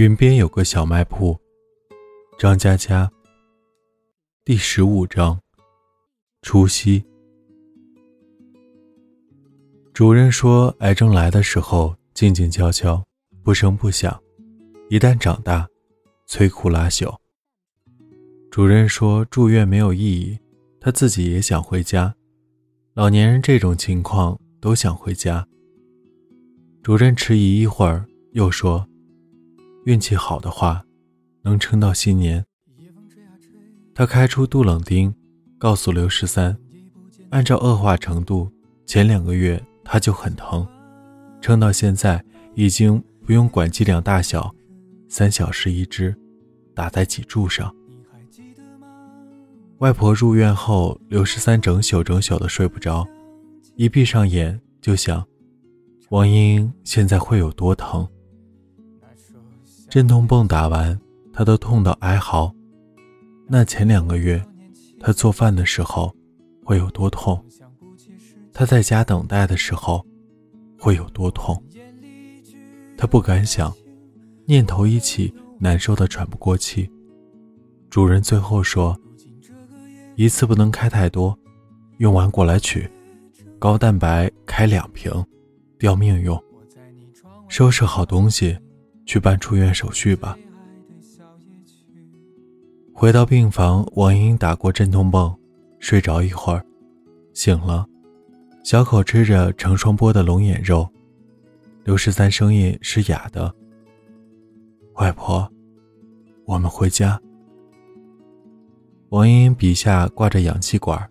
云边有个小卖铺，张嘉佳。第十五章，除夕。主任说，癌症来的时候静静悄悄，不声不响；一旦长大，摧枯拉朽。主任说，住院没有意义，他自己也想回家。老年人这种情况都想回家。主任迟疑一会儿，又说。运气好的话，能撑到新年。他开出杜冷丁，告诉刘十三，按照恶化程度，前两个月他就很疼，撑到现在已经不用管剂量大小，三小时一支，打在脊柱上。外婆入院后，刘十三整宿整宿的睡不着，一闭上眼就想，王英英现在会有多疼。镇痛泵打完，他都痛到哀嚎。那前两个月，他做饭的时候会有多痛？他在家等待的时候会有多痛？他不敢想，念头一起，难受的喘不过气。主人最后说：“一次不能开太多，用完过来取。高蛋白开两瓶，吊命用。收拾好东西。”去办出院手续吧。回到病房，王英打过镇痛泵，睡着一会儿，醒了，小口吃着成双剥的龙眼肉。刘十三声音是哑的：“外婆，我们回家。”王英英笔下挂着氧气管，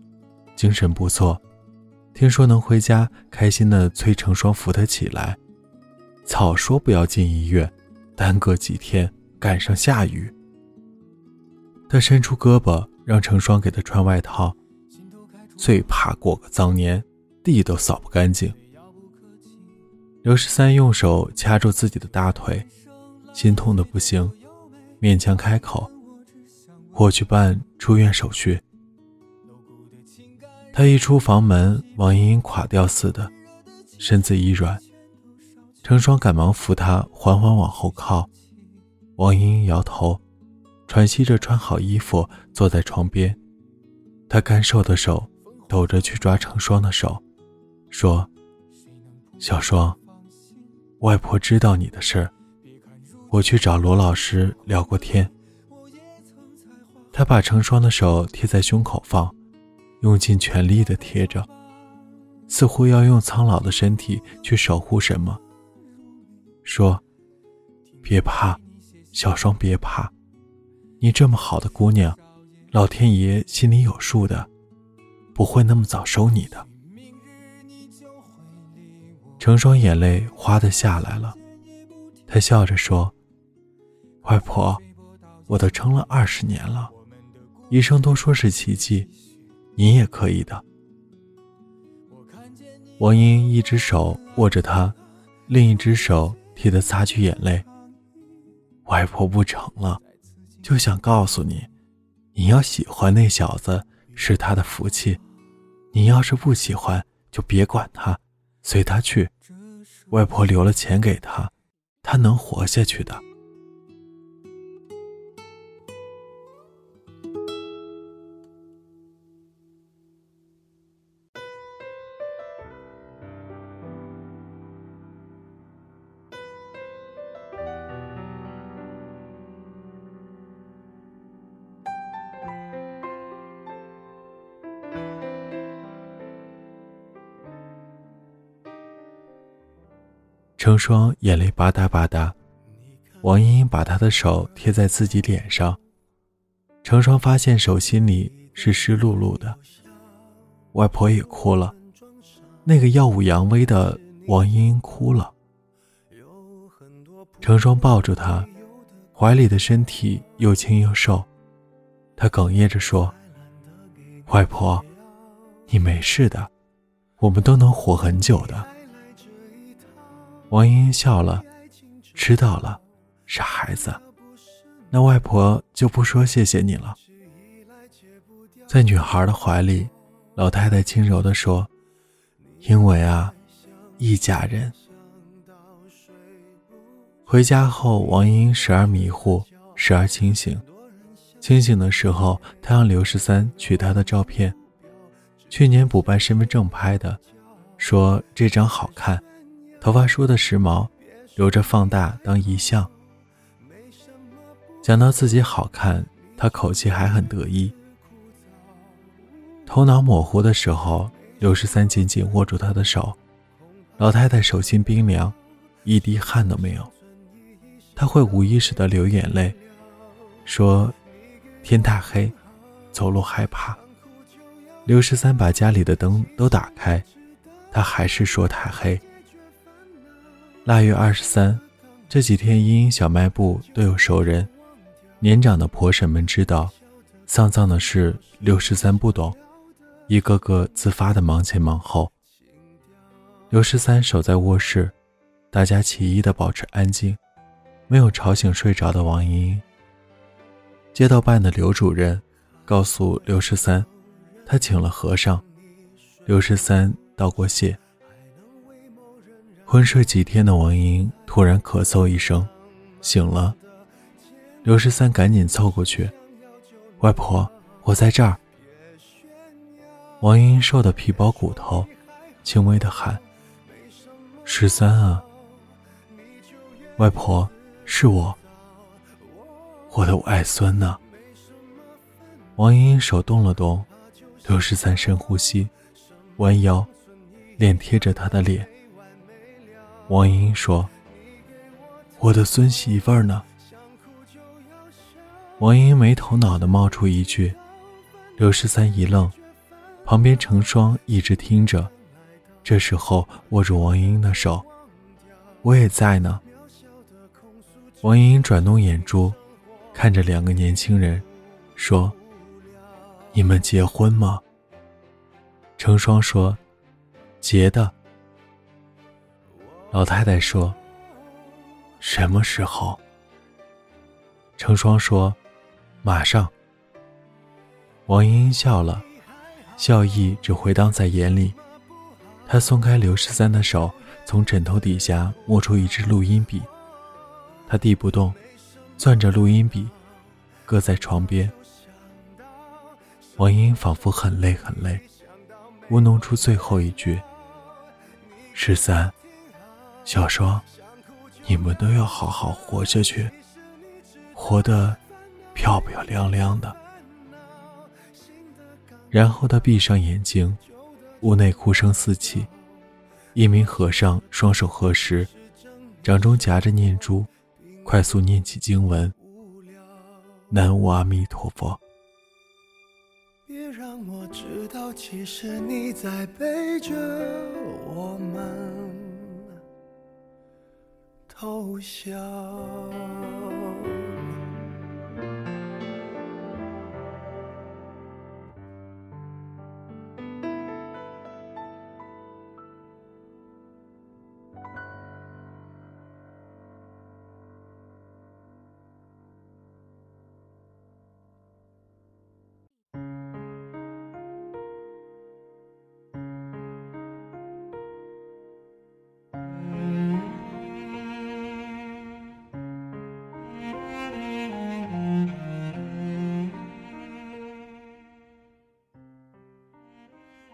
精神不错，听说能回家，开心的催成双扶他起来。早说不要进医院。耽搁几天，赶上下雨。他伸出胳膊，让成双给他穿外套。最怕过个脏年，地都扫不干净。刘十三用手掐住自己的大腿，心痛的不行，勉强开口：“我去办出院手续。”他一出房门，王莹莹垮掉似的，身子一软。成双赶忙扶他，缓缓往后靠。王莹莹摇头，喘息着穿好衣服，坐在床边。她干瘦的手抖着去抓成双的手，说：“小双，外婆知道你的事儿，我去找罗老师聊过天。”他把成双的手贴在胸口放，用尽全力的贴着，似乎要用苍老的身体去守护什么。说：“别怕，小双，别怕，你这么好的姑娘，老天爷心里有数的，不会那么早收你的。”成双眼泪哗的下来了，他笑着说：“外婆，我都撑了二十年了，医生都说是奇迹，你也可以的。”王英一只手握着他，另一只手。替他擦去眼泪。外婆不成了，就想告诉你，你要喜欢那小子是他的福气，你要是不喜欢，就别管他，随他去。外婆留了钱给他，他能活下去的。成双眼泪吧嗒吧嗒，王莹莹把她的手贴在自己脸上，成双发现手心里是湿漉漉的。外婆也哭了，那个耀武扬威的王莹莹哭了。成双抱住她，怀里的身体又轻又瘦，他哽咽着说：“外婆，你没事的，我们都能活很久的。”王莹莹笑了，知道了，傻孩子。那外婆就不说谢谢你了。在女孩的怀里，老太太轻柔地说：“因为啊，一家人。”回家后，王莹莹时而迷糊，时而清醒。清醒的时候，她让刘十三取她的照片，去年补办身份证拍的，说这张好看，头发梳的时髦，留着放大当遗像。讲到自己好看，她口气还很得意。头脑模糊的时候，刘十三紧紧握住她的手，老太太手心冰凉，一滴汗都没有。她会无意识的流眼泪，说。天太黑，走路害怕。刘十三把家里的灯都打开，他还是说太黑。腊月二十三，这几天茵茵小卖部都有熟人，年长的婆婶们知道，丧葬的事刘十三不懂，一个个自发的忙前忙后。刘十三守在卧室，大家起意的保持安静，没有吵醒睡着的王莹莹。街道办的刘主任告诉刘十三，他请了和尚。刘十三道过谢。昏睡几天的王英突然咳嗽一声，醒了。刘十三赶紧凑过去：“外婆，我在这儿。”王英瘦的皮包骨头，轻微的喊：“十三啊，外婆，是我。”我的外孙呢？王莹莹手动了动，刘十三深呼吸，弯腰，脸贴着他的脸。王莹莹说：“我的孙媳妇儿呢？”王莹莹没头脑的冒出一句，刘十三一愣，旁边成双一直听着，这时候握住王莹莹的手：“我也在呢。”王莹莹转动眼珠。看着两个年轻人，说：“你们结婚吗？”成双说：“结的。”老太太说：“什么时候？”成双说：“马上。”王英英笑了，笑意只回荡在眼里。她松开刘十三的手，从枕头底下摸出一支录音笔，他递不动。攥着录音笔，搁在床边。王英仿佛很累很累，呜弄出最后一句：“十三，小双，你们都要好好活下去，活得漂漂亮亮的。”然后他闭上眼睛，屋内哭声四起。一名和尚双手合十，掌中夹着念珠。快速念起经文：“南无阿弥陀佛。”别让我知道，其实你在背着我们偷笑。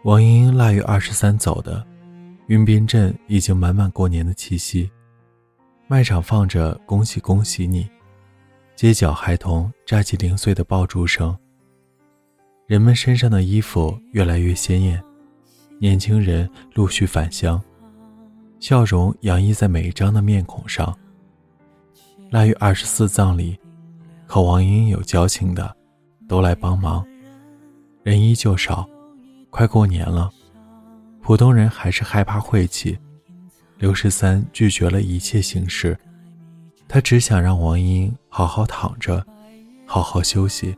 王莹莹腊月二十三走的，云滨镇已经满满过年的气息，卖场放着“恭喜恭喜你”，街角孩童扎起零碎的爆竹声。人们身上的衣服越来越鲜艳，年轻人陆续返乡，笑容洋溢在每一张的面孔上。腊月二十四葬礼，和王莹莹有交情的，都来帮忙，人依旧少。快过年了，普通人还是害怕晦气。刘十三拒绝了一切形式，他只想让王英好好躺着，好好休息，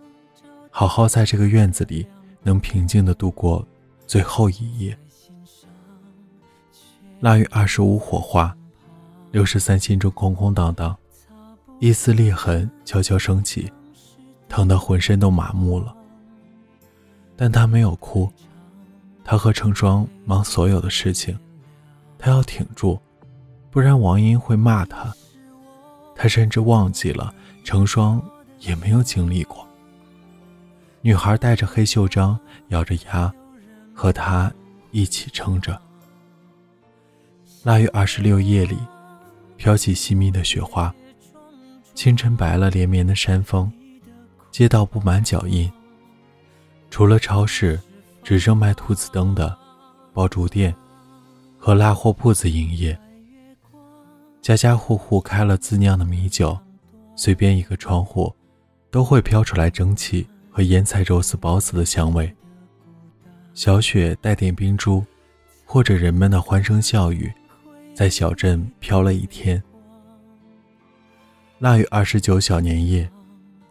好好在这个院子里能平静的度过最后一夜。腊月二十五火化，刘十三心中空空荡荡，一丝裂痕悄悄升起，疼得浑身都麻木了。但他没有哭。他和成双忙所有的事情，他要挺住，不然王英会骂他。他甚至忘记了成双也没有经历过。女孩带着黑袖章，咬着牙，和他一起撑着。腊月二十六夜里，飘起细密的雪花。清晨白了连绵的山峰，街道布满脚印。除了超市，只剩卖兔子灯的爆竹店和拉货铺子营业。家家户户开了自酿的米酒，随便一个窗户，都会飘出来蒸汽和腌菜肉丝包子的香味。小雪带点冰珠，或者人们的欢声笑语，在小镇飘了一天。腊月二十九小年夜，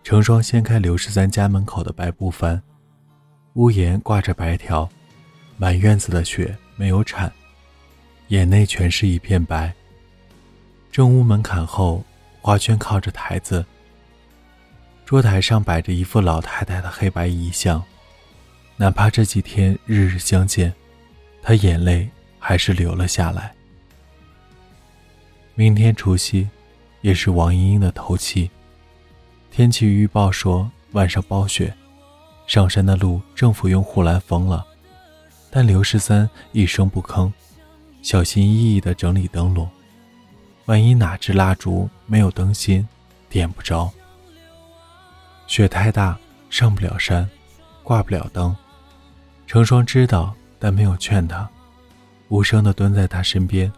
成双掀开刘十三家门口的白布帆，屋檐挂着白条，满院子的雪没有铲，眼内全是一片白。正屋门槛后，花圈靠着台子，桌台上摆着一副老太太的黑白遗像，哪怕这几天日日相见，她眼泪还是流了下来。明天除夕，也是王莺莺的头七。天气预报说晚上暴雪，上山的路政府用护栏封了，但刘十三一声不吭，小心翼翼地整理灯笼。万一哪支蜡烛没有灯芯，点不着。雪太大，上不了山，挂不了灯。成双知道，但没有劝他，无声地蹲在他身边，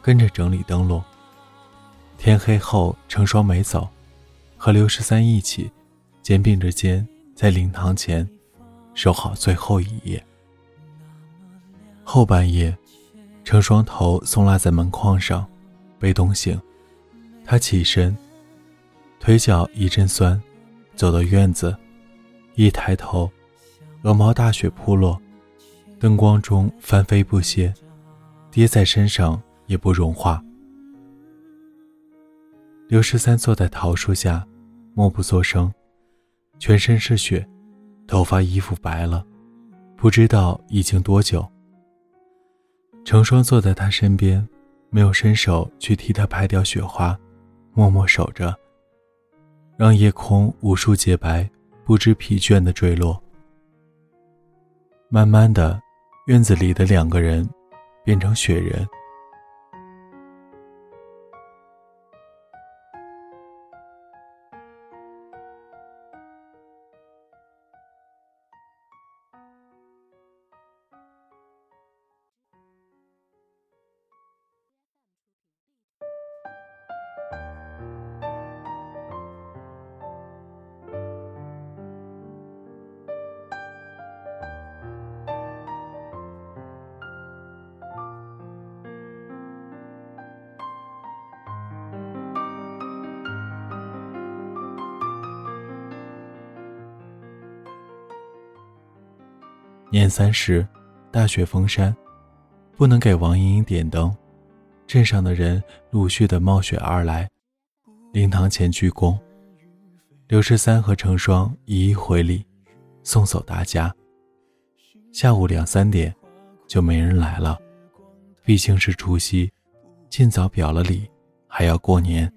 跟着整理灯笼。天黑后，成双没走，和刘十三一起，肩并着肩在灵堂前守好最后一夜。后半夜，成双头松拉在门框上。被冻醒，他起身，腿脚一阵酸，走到院子，一抬头，鹅毛大雪扑落，灯光中翻飞不歇，跌在身上也不融化。刘十三坐在桃树下，默不作声，全身是雪，头发衣服白了，不知道已经多久。成双坐在他身边。没有伸手去替他拍掉雪花，默默守着，让夜空无数洁白，不知疲倦的坠落。慢慢的，院子里的两个人变成雪人。年三十，大雪封山，不能给王莹莹点灯，镇上的人陆续的冒雪而来，灵堂前鞠躬。刘十三和成双一一回礼，送走大家。下午两三点，就没人来了，毕竟是除夕，尽早表了礼，还要过年。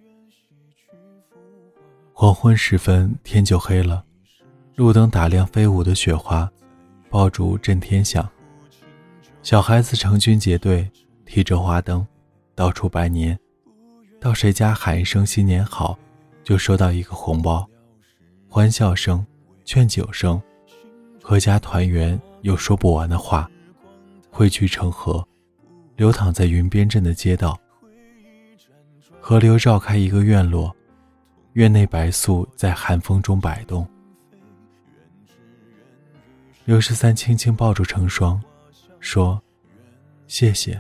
黄昏时分，天就黑了，路灯打亮飞舞的雪花。爆竹震天响，小孩子成群结队，提着花灯，到处拜年。到谁家喊一声“新年好”，就收到一个红包。欢笑声、劝酒声，阖家团圆，有说不完的话，汇聚成河，流淌在云边镇的街道。河流绕开一个院落，院内白素在寒风中摆动。刘十三轻轻抱住成双，说：“谢谢，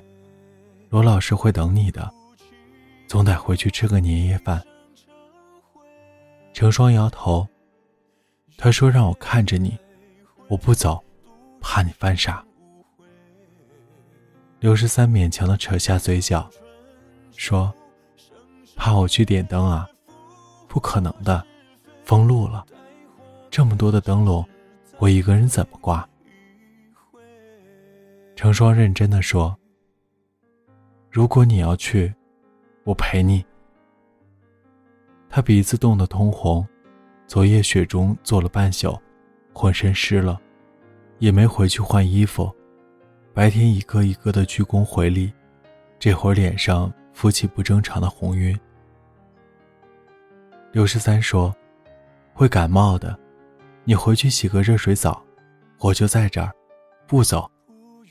罗老师会等你的，总得回去吃个年夜饭。”成双摇头，他说：“让我看着你，我不走，怕你犯傻。”刘十三勉强的扯下嘴角，说：“怕我去点灯啊？不可能的，封路了，这么多的灯笼。”我一个人怎么挂？成双认真的说：“如果你要去，我陪你。”他鼻子冻得通红，昨夜雪中坐了半宿，浑身湿了，也没回去换衣服。白天一个一个的鞠躬回礼，这会儿脸上浮起不正常的红晕。刘十三说：“会感冒的，你回去洗个热水澡，我就在这儿，不走。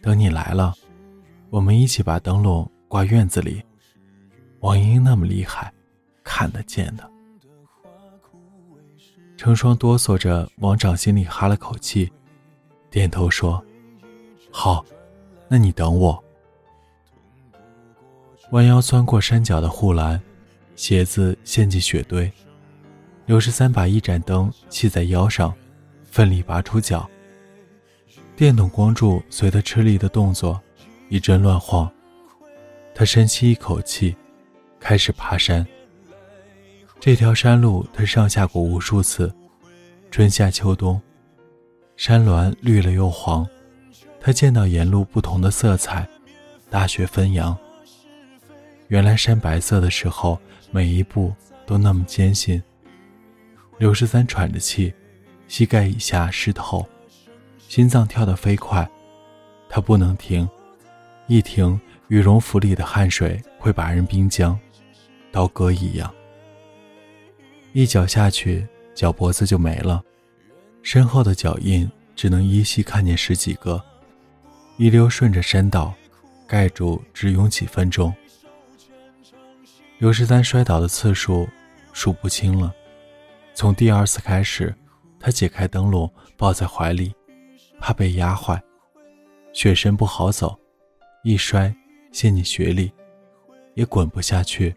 等你来了，我们一起把灯笼挂院子里。王莹莹那么厉害，看得见的。”成双哆嗦着往掌心里哈了口气，点头说：“好。”那你等我。弯腰钻过山脚的护栏，鞋子陷进雪堆。刘十三把一盏灯系在腰上，奋力拔出脚。电筒光柱随他吃力的动作一阵乱晃。他深吸一口气，开始爬山。这条山路他上下过无数次，春夏秋冬，山峦绿了又黄。他见到沿路不同的色彩，大雪纷扬。原来山白色的时候，每一步都那么艰辛。刘十三喘着气，膝盖以下湿透，心脏跳得飞快。他不能停，一停，羽绒服里的汗水会把人冰僵，刀割一样。一脚下去，脚脖子就没了，身后的脚印只能依稀看见十几个。一溜顺着山道，盖住只用几分钟。刘十三摔倒的次数数不清了。从第二次开始，他解开灯笼抱在怀里，怕被压坏。雪深不好走，一摔陷进雪里，也滚不下去，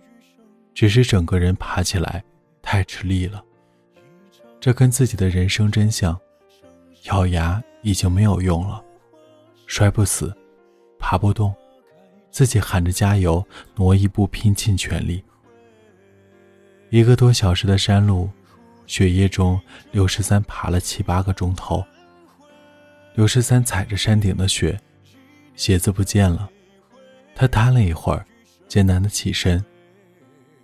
只是整个人爬起来太吃力了。这跟自己的人生真相，咬牙已经没有用了。摔不死，爬不动，自己喊着加油，挪一步，拼尽全力。一个多小时的山路，雪夜中，刘十三爬了七八个钟头。刘十三踩着山顶的雪，鞋子不见了。他瘫了一会儿，艰难的起身，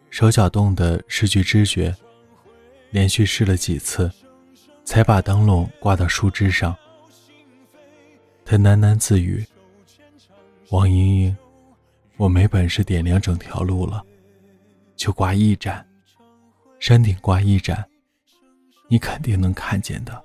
手脚冻得失去知觉，连续试了几次，才把灯笼挂到树枝上。他喃喃自语：“王莹莹，我没本事点亮整条路了，就挂一盏，山顶挂一盏，你肯定能看见的。”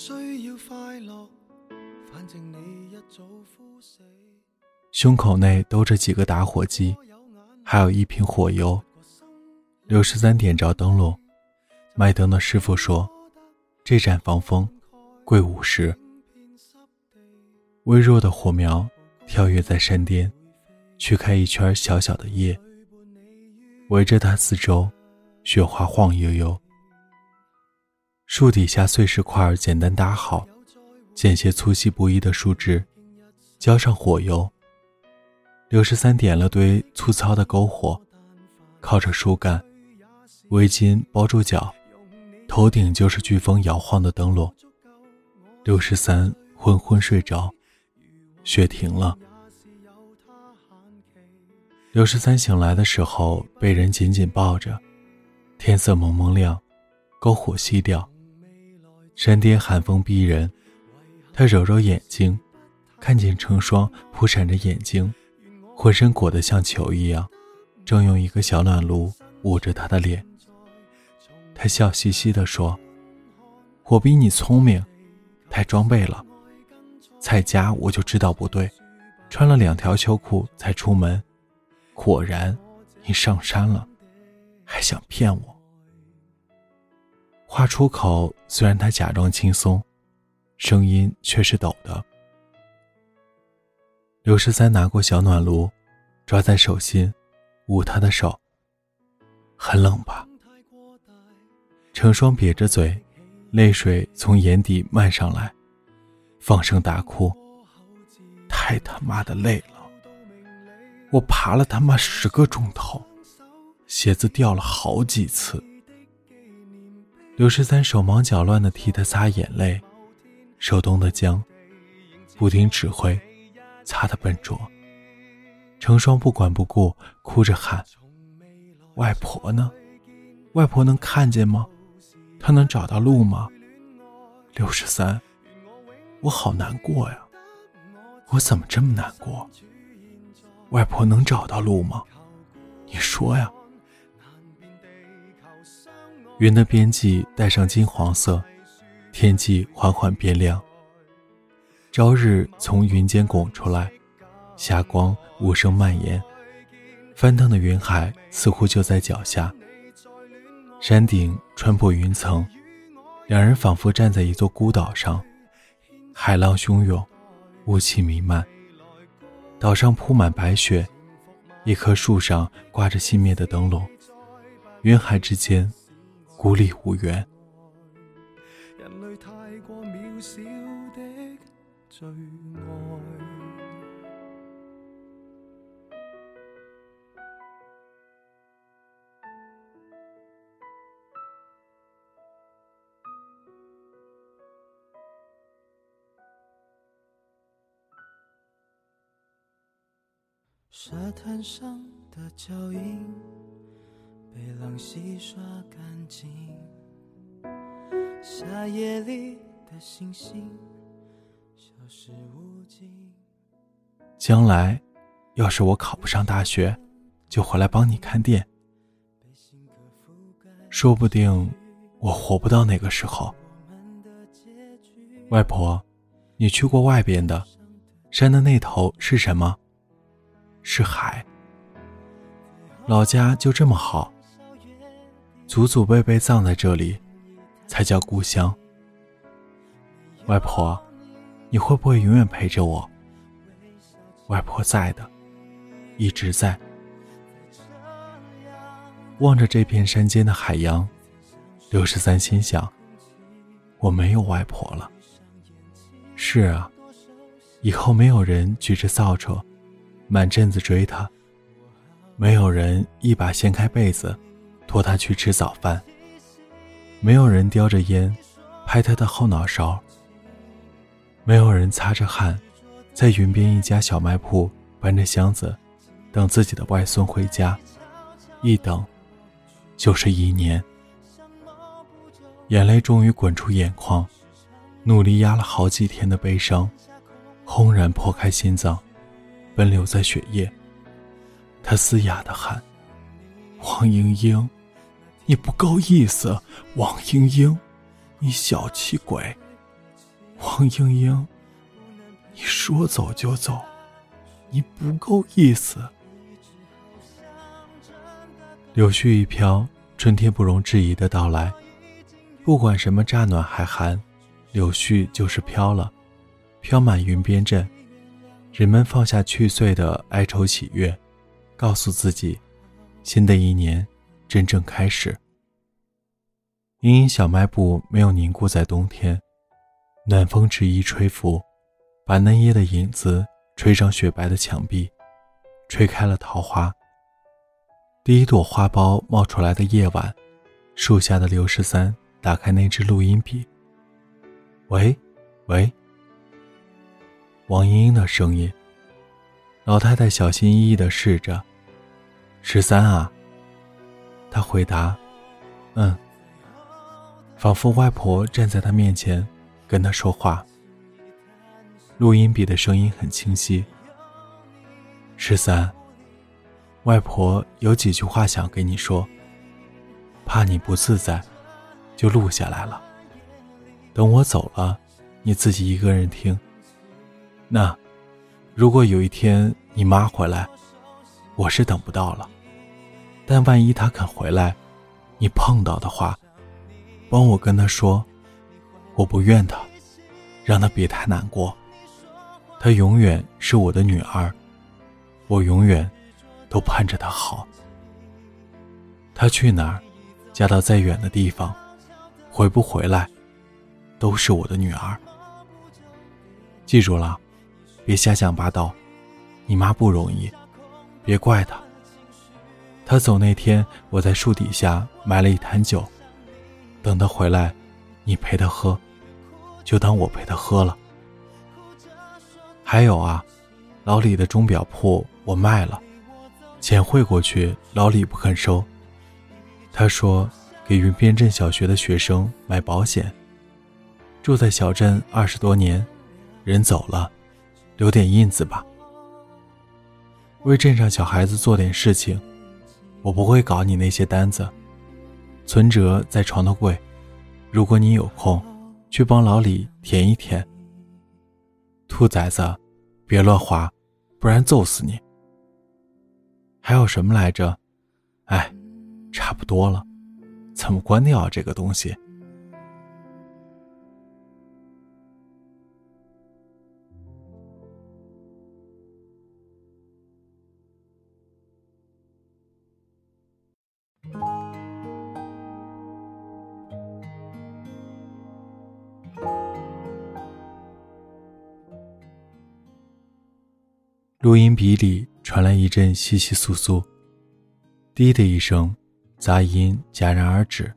需要快乐胸口内兜着几个打火机，还有一瓶火油。刘十三点着灯笼，卖灯的师傅说：“这盏防风，贵五十。”微弱的火苗跳跃在山巅，驱开一圈小小的叶，围着它四周，雪花晃悠悠。树底下碎石块简单搭好，剪些粗细不一的树枝，浇上火油。刘十三点了堆粗糙的篝火，靠着树干，围巾包住脚，头顶就是飓风摇晃的灯笼。刘十三昏昏睡着，雪停了。刘十三醒来的时候，被人紧紧抱着，天色蒙蒙亮，篝火熄掉。山巅寒风逼人，他揉揉眼睛，看见成双扑闪着眼睛，浑身裹得像球一样，正用一个小暖炉捂着他的脸。他笑嘻嘻地说：“我比你聪明，太装备了。在家我就知道不对，穿了两条秋裤才出门。果然，你上山了，还想骗我。”话出口，虽然他假装轻松，声音却是抖的。刘十三拿过小暖炉，抓在手心，捂他的手。很冷吧？成双瘪着嘴，泪水从眼底漫上来，放声大哭。太他妈的累了，我爬了他妈十个钟头，鞋子掉了好几次。刘十三手忙脚乱地替他擦眼泪，手冻得僵，不听指挥，擦得笨拙。成双不管不顾，哭着喊。外婆呢？外婆能看见吗？她能找到路吗？刘十三，我好难过呀！我怎么这么难过？外婆能找到路吗？你说呀！云的边际带上金黄色，天际缓缓变亮。朝日从云间拱出来，霞光无声蔓延。翻腾的云海似乎就在脚下，山顶穿破云层，两人仿佛站在一座孤岛上。海浪汹涌，雾气弥漫，岛上铺满白雪，一棵树上挂着熄灭的灯笼，云海之间孤立无援。人类太过渺小的最爱。沙滩上的脚印被浪洗刷干净，夏夜里的星星消失无尽。将来，要是我考不上大学，就回来帮你看店。说不定我活不到那个时候。外婆，你去过外边的山的那头是什么？是海，老家就这么好，祖祖辈辈葬在这里，才叫故乡。外婆，你会不会永远陪着我？外婆在的，一直在。望着这片山间的海洋，刘十三心想：我没有外婆了。是啊，以后没有人举着扫帚。满镇子追他，没有人一把掀开被子，拖他去吃早饭。没有人叼着烟，拍他的后脑勺。没有人擦着汗，在云边一家小卖铺搬着箱子，等自己的外孙回家。一等，就是一年。眼泪终于滚出眼眶，努力压了好几天的悲伤，轰然破开心脏。奔流在血液，他嘶哑的喊：“王莺莺，你不够意思！王莺莺，你小气鬼！王莺莺，你说走就走，你不够意思！”柳絮一飘，春天不容置疑的到来。不管什么乍暖还寒，柳絮就是飘了，飘满云边镇。人们放下去岁的哀愁喜悦，告诉自己，新的一年真正开始。茵茵小卖部没有凝固在冬天，暖风执意吹拂，把嫩叶的影子吹上雪白的墙壁，吹开了桃花。第一朵花苞冒出来的夜晚，树下的刘十三打开那支录音笔。喂，喂。王莺莺的声音。老太太小心翼翼地试着：“十三啊。”他回答：“嗯。”仿佛外婆站在他面前，跟他说话。录音笔的声音很清晰。十三，外婆有几句话想跟你说，怕你不自在，就录下来了。等我走了，你自己一个人听。那，如果有一天你妈回来，我是等不到了。但万一她肯回来，你碰到的话，帮我跟他说，我不怨他，让他别太难过。她永远是我的女儿，我永远都盼着她好。她去哪儿，嫁到再远的地方，回不回来，都是我的女儿。记住了，别瞎想八道。你妈不容易，别怪她。他走那天，我在树底下埋了一坛酒，等他回来，你陪他喝，就当我陪他喝了。还有啊，老李的钟表铺我卖了，钱汇过去，老李不肯收。他说给云边镇小学的学生买保险。住在小镇二十多年，人走了，留点印子吧。为镇上小孩子做点事情，我不会搞你那些单子。存折在床头柜，如果你有空，去帮老李填一填。兔崽子，别乱划，不然揍死你！还有什么来着？哎，差不多了，怎么关掉这个东西？录音笔里传来一阵窸窸窣窣，滴的一声，杂音戛然而止。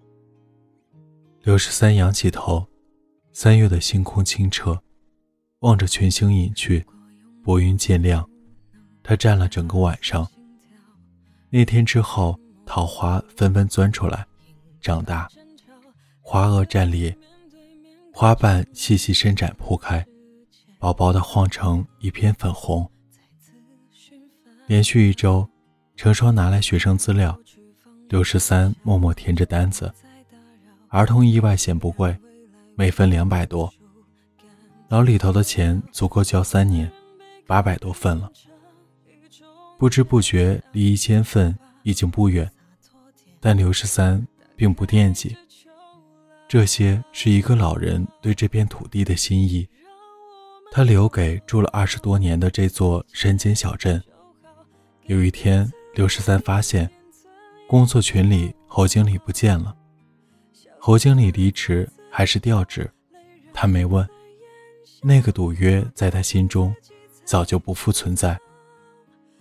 刘十三仰起头，三月的星空清澈，望着群星隐去，薄云渐亮。他站了整个晚上。那天之后，桃花纷纷钻出来，长大，花萼绽裂，花瓣细细伸展铺开，薄薄的晃成一片粉红。连续一周，成双拿来学生资料，刘十三默默填着单子。儿童意外险不贵，每份两百多。老李头的钱足够交三年，八百多份了。不知不觉离一千份已经不远，但刘十三并不惦记。这些是一个老人对这片土地的心意，他留给住了二十多年的这座山间小镇。有一天，刘十三发现工作群里侯经理不见了。侯经理离职还是调职，他没问。那个赌约在他心中早就不复存在。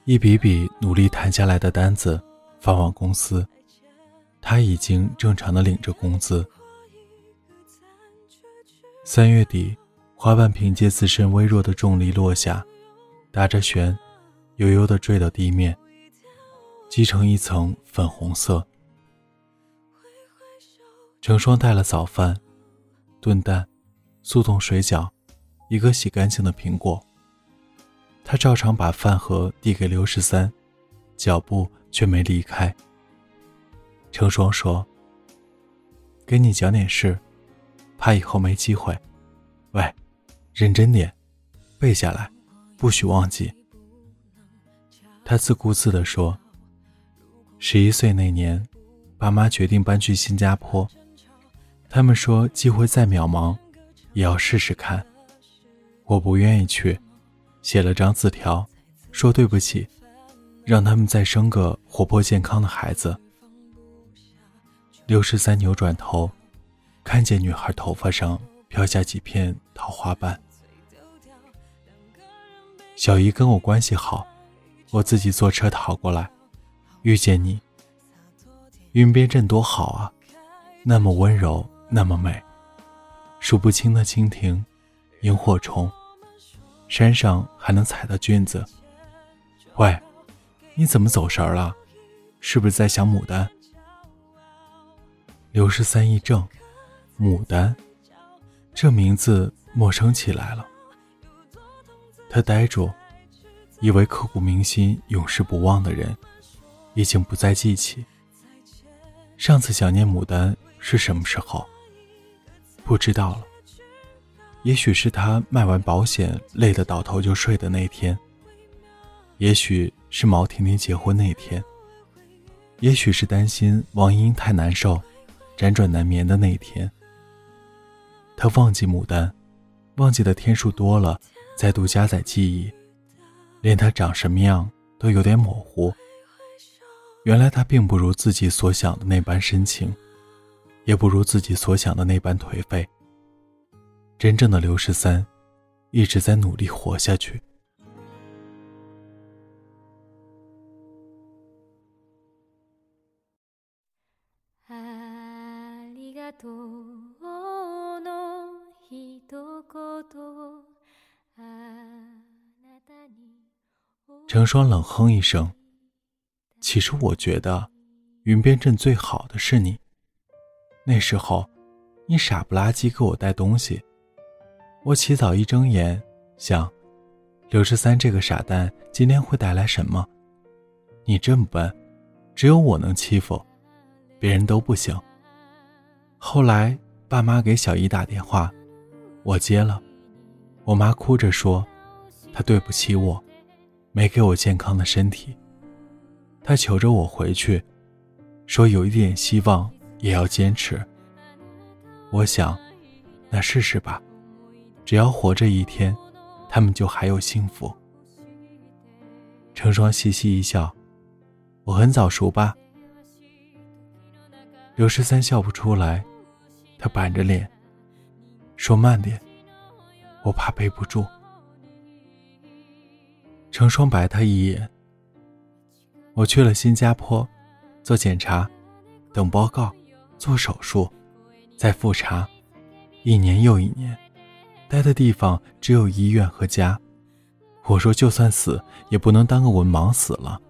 一笔笔努力谈下来的单子发往公司，他已经正常的领着工资。三月底，花瓣凭借自身微弱的重力落下，打着旋。悠悠地坠到地面，积成一层粉红色。成双带了早饭、炖蛋、速冻水饺，一个洗干净的苹果。他照常把饭盒递给刘十三，脚步却没离开。成双说：“给你讲点事，怕以后没机会。喂，认真点，背下来，不许忘记。”他自顾自地说：“十一岁那年，爸妈决定搬去新加坡。他们说机会再渺茫，也要试试看。我不愿意去，写了张字条，说对不起，让他们再生个活泼健康的孩子。”刘十三扭转头，看见女孩头发上飘下几片桃花瓣。小姨跟我关系好。我自己坐车逃过来，遇见你。云边镇多好啊，那么温柔，那么美，数不清的蜻蜓、萤火虫，山上还能采到菌子。喂，你怎么走神了？是不是在想牡丹？刘十三一怔，牡丹，这名字陌生起来了。他呆住。以为刻骨铭心、永世不忘的人，已经不再记起。上次想念牡丹是什么时候？不知道了。也许是他卖完保险累得倒头就睡的那天。也许是毛婷婷结婚那天。也许是担心王英太难受，辗转难眠的那天。他忘记牡丹，忘记的天数多了，再度加载记忆，连他长什么样都有点模糊。原来他并不如自己所想的那般深情，也不如自己所想的那般颓废。真正的刘十三，一直在努力活下去。成双冷哼一声。其实我觉得，云边镇最好的是你。那时候，你傻不拉几给我带东西。我起早一睁眼，想，刘十三这个傻蛋今天会带来什么？你这么笨，只有我能欺负，别人都不行。后来，爸妈给小姨打电话，我接了。我妈哭着说，她对不起我，没给我健康的身体。他求着我回去，说有一点希望也要坚持。我想，那试试吧，只要活着一天，他们就还有幸福。成双嘻嘻一笑，我很早熟吧？刘十三笑不出来，他板着脸说：“慢点，我怕背不住。”成双白他一眼。我去了新加坡，做检查，等报告，做手术，再复查，一年又一年，待的地方只有医院和家。我说就算死也不能当个文盲死了。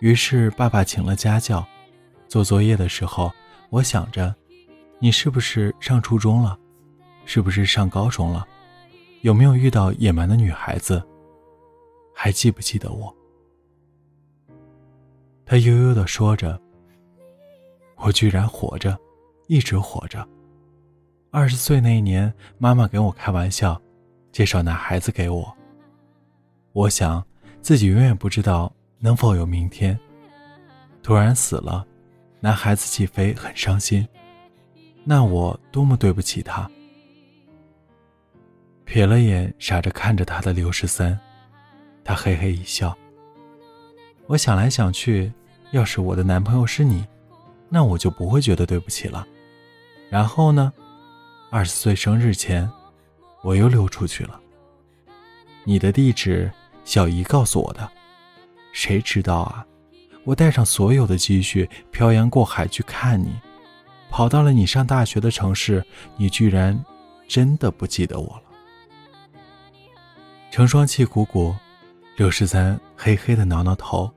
于是爸爸请了家教。做作业的时候，我想着，你是不是上初中了？是不是上高中了？有没有遇到野蛮的女孩子？还记不记得我？他悠悠地说着：“我居然活着，一直活着。二十岁那一年，妈妈跟我开玩笑，介绍男孩子给我。我想自己永远不知道能否有明天。突然死了，男孩子起飞很伤心，那我多么对不起他。”瞥了眼傻着看着他的刘十三，他嘿嘿一笑。我想来想去。要是我的男朋友是你，那我就不会觉得对不起了。然后呢，二十岁生日前，我又溜出去了。你的地址，小姨告诉我的。谁知道啊？我带上所有的积蓄，漂洋过海去看你，跑到了你上大学的城市，你居然真的不记得我了。成双气鼓鼓，刘十三嘿嘿的挠挠头。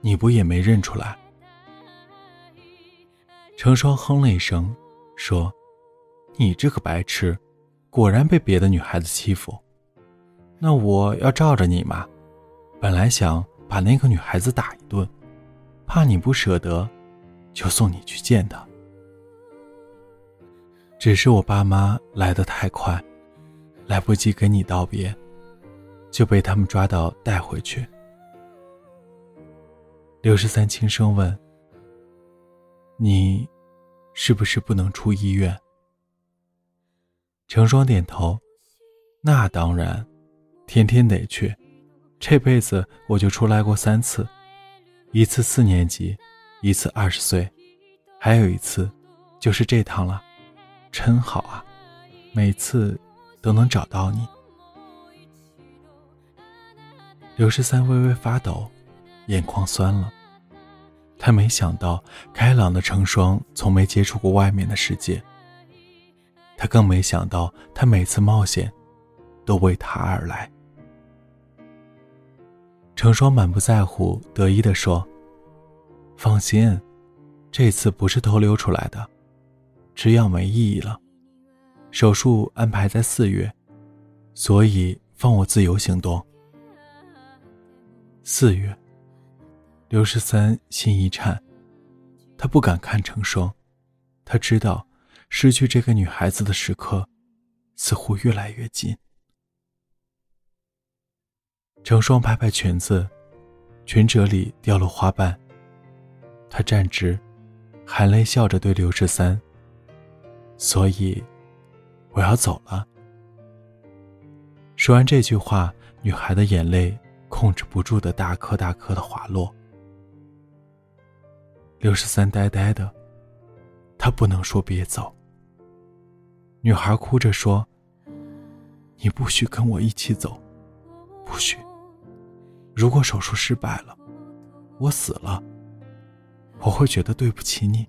你不也没认出来？成双哼了一声，说：“你这个白痴，果然被别的女孩子欺负。那我要罩着你嘛。本来想把那个女孩子打一顿，怕你不舍得，就送你去见她。只是我爸妈来得太快，来不及跟你道别，就被他们抓到带回去。”刘十三轻声问：“你是不是不能出医院？”成双点头：“那当然，天天得去。这辈子我就出来过三次，一次四年级，一次二十岁，还有一次就是这趟了。真好啊，每次都能找到你。”刘十三微微发抖。眼眶酸了，他没想到开朗的成双从没接触过外面的世界。他更没想到，他每次冒险，都为他而来。成双满不在乎，得意地说：“放心，这次不是偷溜出来的，吃药没意义了，手术安排在四月，所以放我自由行动。四月。”刘十三心一颤，他不敢看成双，他知道失去这个女孩子的时刻似乎越来越近。成双拍拍裙子，裙褶里掉落花瓣，她站直，含泪笑着对刘十三。所以，我要走了。说完这句话，女孩的眼泪控制不住的大颗大颗的滑落。刘十三呆呆的，他不能说别走。女孩哭着说：“你不许跟我一起走，不许。如果手术失败了，我死了，我会觉得对不起你。”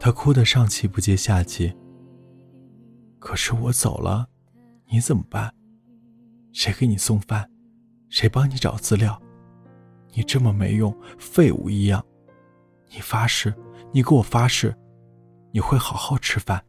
他哭得上气不接下气。可是我走了，你怎么办？谁给你送饭？谁帮你找资料？你这么没用，废物一样。你发誓，你给我发誓，你会好好吃饭。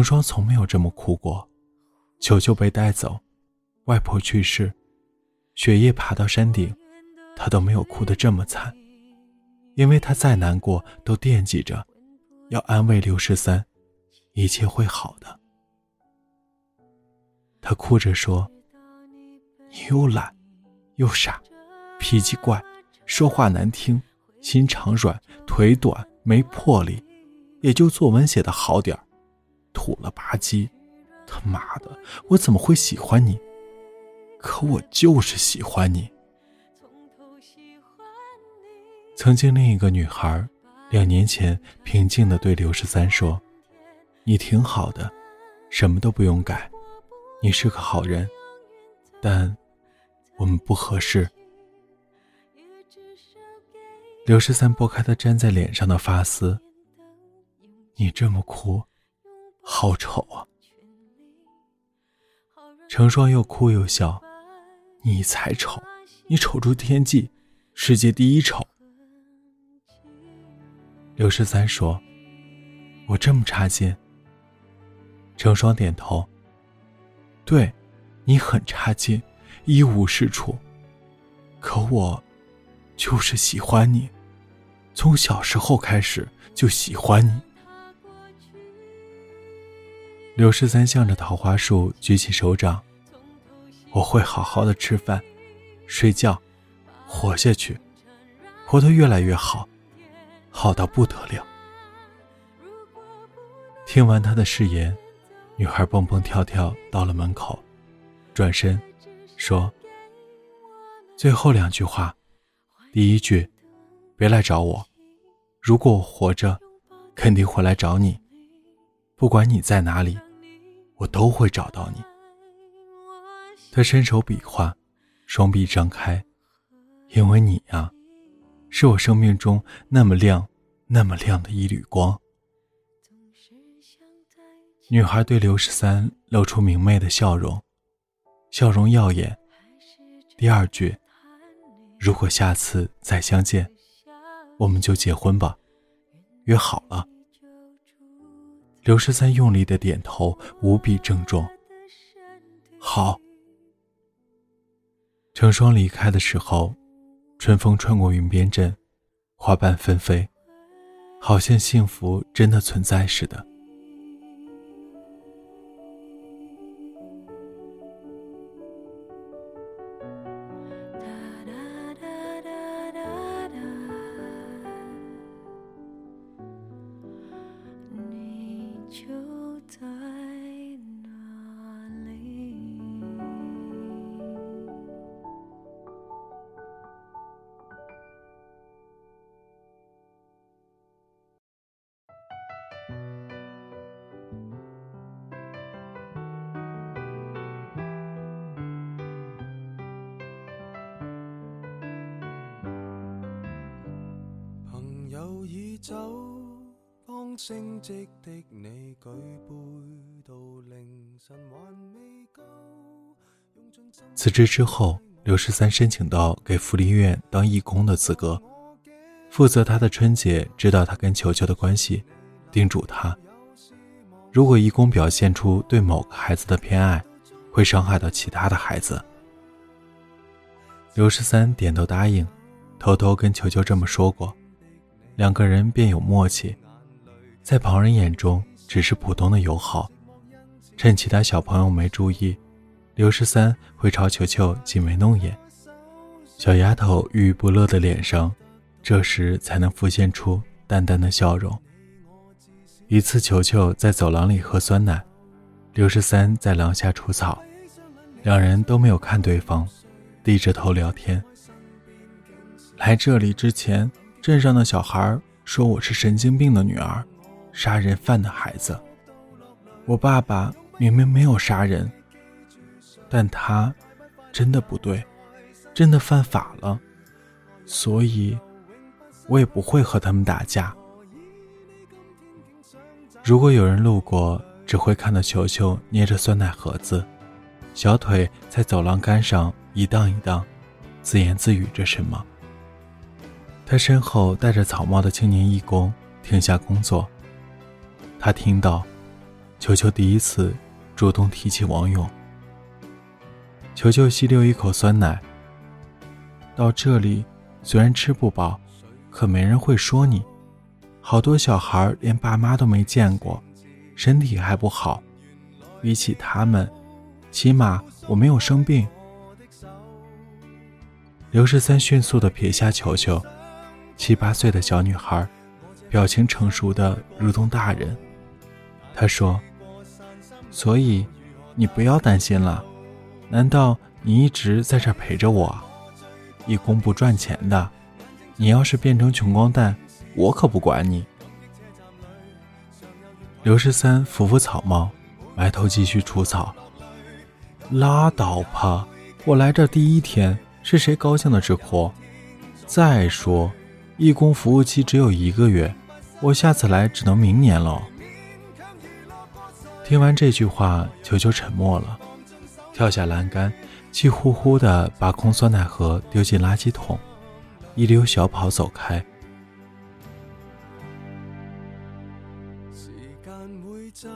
成双从没有这么哭过，球球被带走，外婆去世，雪夜爬到山顶，他都没有哭得这么惨。因为他再难过，都惦记着，要安慰刘十三，一切会好的。他哭着说：“你又懒，又傻，脾气怪，说话难听，心肠软，腿短，没魄力，也就作文写的好点土了吧唧。他妈的，我怎么会喜欢你？可我就是喜欢你。”曾经，另一个女孩，两年前平静地对刘十三说：“你挺好的，什么都不用改，你是个好人，但我们不合适。”刘十三拨开她粘在脸上的发丝：“你这么哭，好丑啊！”成双又哭又笑：“你才丑，你丑出天际，世界第一丑。”刘十三说：“我这么差劲。”成双点头。对，你很差劲，一无是处。可我，就是喜欢你，从小时候开始就喜欢你。刘十三向着桃花树举起手掌：“我会好好的吃饭，睡觉，活下去，活得越来越好。”好到不得了。听完他的誓言，女孩蹦蹦跳跳到了门口，转身说：“最后两句话，第一句，别来找我。如果我活着，肯定会来找你。不管你在哪里，我都会找到你。”他伸手比划，双臂张开，因为你呀。是我生命中那么亮、那么亮的一缕光。女孩对刘十三露出明媚的笑容，笑容耀眼。第二句：“如果下次再相见，我们就结婚吧，约好了。”刘十三用力的点头，无比郑重。好。成双离开的时候。春风穿过云边镇，花瓣纷飞，好像幸福真的存在似的。辞职之后，刘十三申请到给福利院当义工的资格，负责他的春节，知道他跟球球的关系，叮嘱他，如果义工表现出对某个孩子的偏爱，会伤害到其他的孩子。刘十三点头答应，偷偷跟球球这么说过，两个人便有默契，在旁人眼中只是普通的友好。趁其他小朋友没注意，刘十三会朝球球挤眉弄眼，小丫头郁郁不乐的脸上，这时才能浮现出淡淡的笑容。一次，球球在走廊里喝酸奶，刘十三在廊下除草，两人都没有看对方，低着头聊天。来这里之前，镇上的小孩说我是神经病的女儿，杀人犯的孩子。我爸爸。明明没有杀人，但他真的不对，真的犯法了，所以我也不会和他们打架。如果有人路过，只会看到球球捏着酸奶盒子，小腿在走廊杆上一荡一荡，自言自语着什么。他身后戴着草帽的青年义工停下工作，他听到球球第一次。主动提起王勇，球球吸溜一口酸奶。到这里虽然吃不饱，可没人会说你。好多小孩连爸妈都没见过，身体还不好。比起他们，起码我没有生病。刘十三迅速地撇下球球，七八岁的小女孩，表情成熟的如同大人。他说。所以，你不要担心了。难道你一直在这陪着我？义工不赚钱的，你要是变成穷光蛋，我可不管你。刘十三扶扶草帽，埋头继续除草。拉倒吧，我来这第一天，是谁高兴的直哭？再说，义工服务期只有一个月，我下次来只能明年了。听完这句话，球球沉默了，跳下栏杆，气呼呼地把空酸奶盒丢进垃圾桶，一溜小跑走开。时间会走，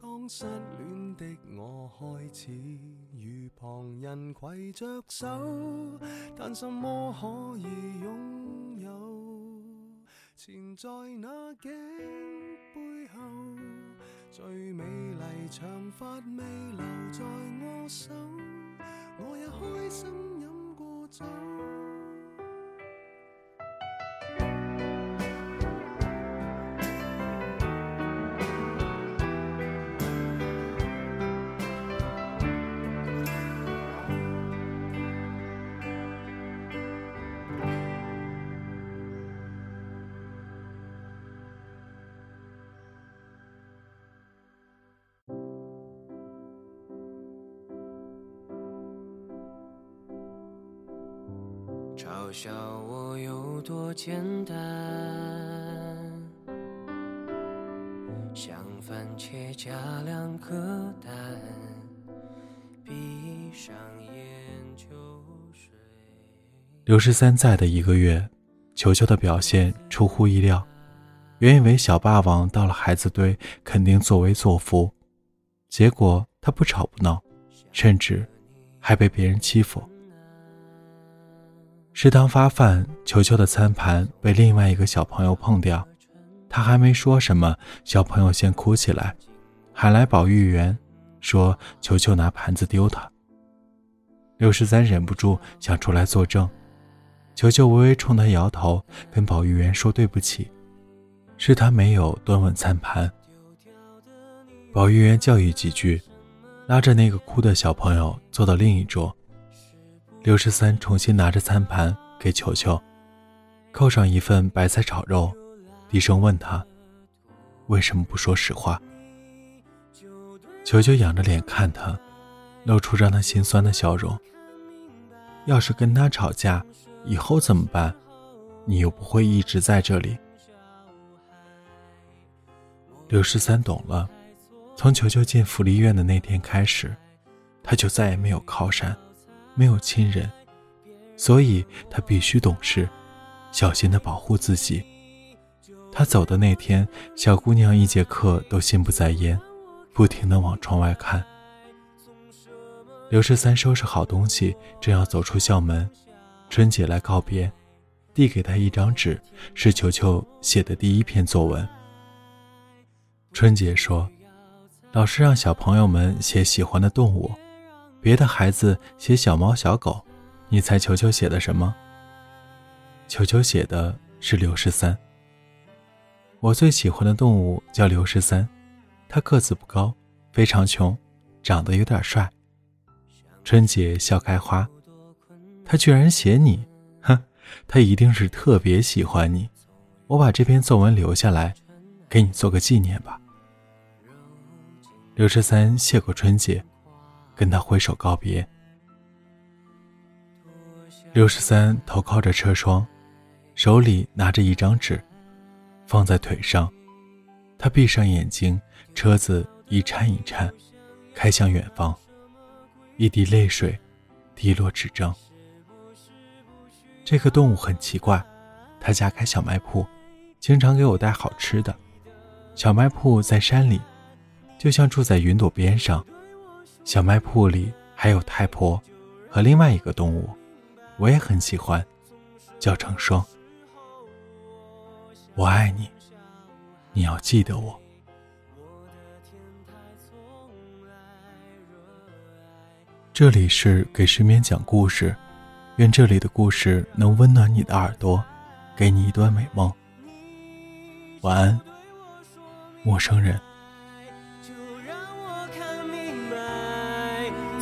当失恋的我开始与旁人携着手，但什么可以拥有？缠在那颈背后。最美丽长发未留在我手，我也开心饮过酒。嘲笑我有多简单，像番茄加两颗蛋，闭上眼就睡。刘十三在的一个月，球球的表现出乎意料。原以为小霸王到了孩子堆肯定作威作福，结果他不吵不闹，甚至还被别人欺负。食堂发饭，球球的餐盘被另外一个小朋友碰掉，他还没说什么，小朋友先哭起来，喊来保育员，说球球拿盘子丢他。刘十三忍不住想出来作证，球球微微冲他摇头，跟保育员说对不起，是他没有端稳餐盘。保育员教育几句，拉着那个哭的小朋友坐到另一桌。刘十三重新拿着餐盘给球球，扣上一份白菜炒肉，低声问他：“为什么不说实话？”球球仰着脸看他，露出让他心酸的笑容。要是跟他吵架，以后怎么办？你又不会一直在这里。刘十三懂了，从球球进福利院的那天开始，他就再也没有靠山，没有亲人，所以他必须懂事，小心的保护自己。他走的那天，小姑娘一节课都心不在焉，不停的往窗外看。刘十三收拾好东西，正要走出校门，春姐来告别，递给他一张纸，是球球写的第一篇作文。春姐说：“老师让小朋友们写喜欢的动物，别的孩子写小猫小狗，你猜球球写的什么？”球球写的是刘十三。我最喜欢的动物叫刘十三，他个子不高，非常穷，长得有点帅。春节笑开花，他居然写你，哼，他一定是特别喜欢你。我把这篇作文留下来，给你做个纪念吧。刘十三谢过春节，跟他挥手告别。六十三头靠着车窗，手里拿着一张纸，放在腿上，他闭上眼睛，车子一颤一颤，开向远方。一滴泪水滴落纸张。这个动物很奇怪，它家开小卖铺，经常给我带好吃的。小卖铺在山里，就像住在云朵边上。小卖铺里还有太婆和另外一个动物，我也很喜欢，叫成双。我爱你，你要记得我。这里是给失眠讲故事，愿这里的故事能温暖你的耳朵，给你一段美梦。晚安，陌生人。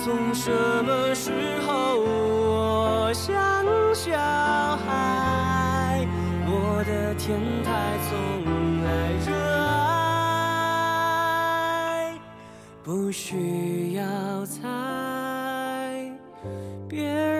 从什么时候我像小孩？我的天台从来热爱，不需要猜，别人。